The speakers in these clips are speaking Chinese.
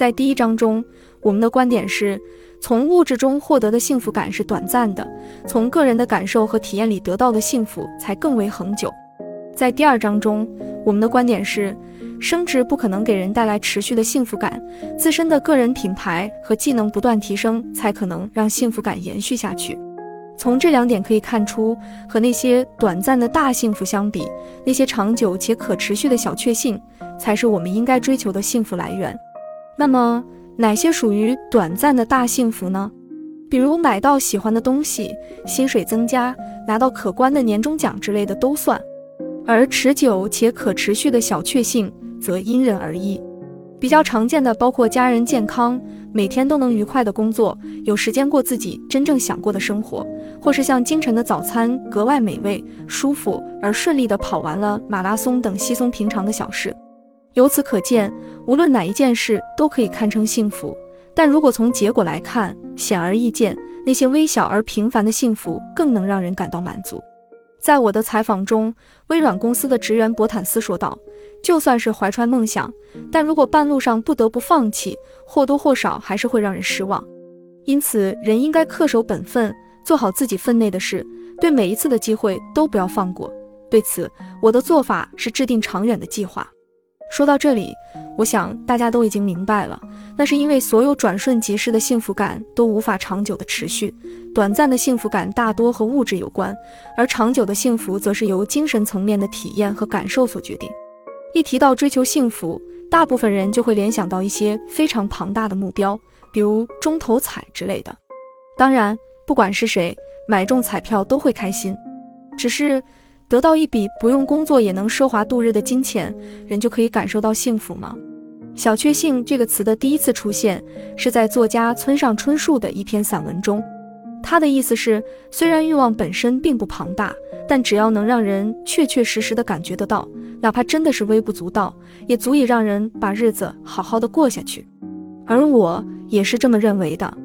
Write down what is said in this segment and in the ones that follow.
在第一章中，我们的观点是，从物质中获得的幸福感是短暂的，从个人的感受和体验里得到的幸福才更为恒久。在第二章中，我们的观点是，升职不可能给人带来持续的幸福感，自身的个人品牌和技能不断提升才可能让幸福感延续下去。从这两点可以看出，和那些短暂的大幸福相比，那些长久且可持续的小确幸，才是我们应该追求的幸福来源。那么，哪些属于短暂的大幸福呢？比如买到喜欢的东西、薪水增加、拿到可观的年终奖之类的都算。而持久且可持续的小确幸则因人而异。比较常见的包括家人健康，每天都能愉快的工作，有时间过自己真正想过的生活，或是像清晨的早餐格外美味、舒服而顺利的跑完了马拉松等稀松平常的小事。由此可见，无论哪一件事都可以堪称幸福。但如果从结果来看，显而易见，那些微小而平凡的幸福更能让人感到满足。在我的采访中，微软公司的职员博坦斯说道。就算是怀揣梦想，但如果半路上不得不放弃，或多或少还是会让人失望。因此，人应该恪守本分，做好自己分内的事，对每一次的机会都不要放过。对此，我的做法是制定长远的计划。说到这里，我想大家都已经明白了，那是因为所有转瞬即逝的幸福感都无法长久的持续，短暂的幸福感大多和物质有关，而长久的幸福则是由精神层面的体验和感受所决定。一提到追求幸福，大部分人就会联想到一些非常庞大的目标，比如中头彩之类的。当然，不管是谁买中彩票都会开心。只是得到一笔不用工作也能奢华度日的金钱，人就可以感受到幸福吗？小确幸这个词的第一次出现是在作家村上春树的一篇散文中。他的意思是，虽然欲望本身并不庞大，但只要能让人确确实实的感觉得到，哪怕真的是微不足道，也足以让人把日子好好的过下去。而我也是这么认为的。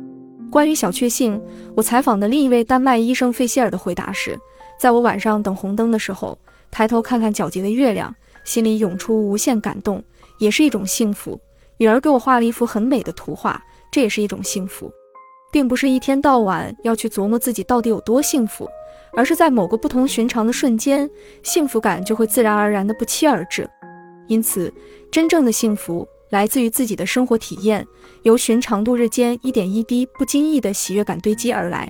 关于小确幸，我采访的另一位丹麦医生费希尔的回答是：在我晚上等红灯的时候，抬头看看皎洁的月亮，心里涌出无限感动，也是一种幸福。女儿给我画了一幅很美的图画，这也是一种幸福。并不是一天到晚要去琢磨自己到底有多幸福，而是在某个不同寻常的瞬间，幸福感就会自然而然的不期而至。因此，真正的幸福来自于自己的生活体验，由寻常度日间一点一滴不经意的喜悦感堆积而来。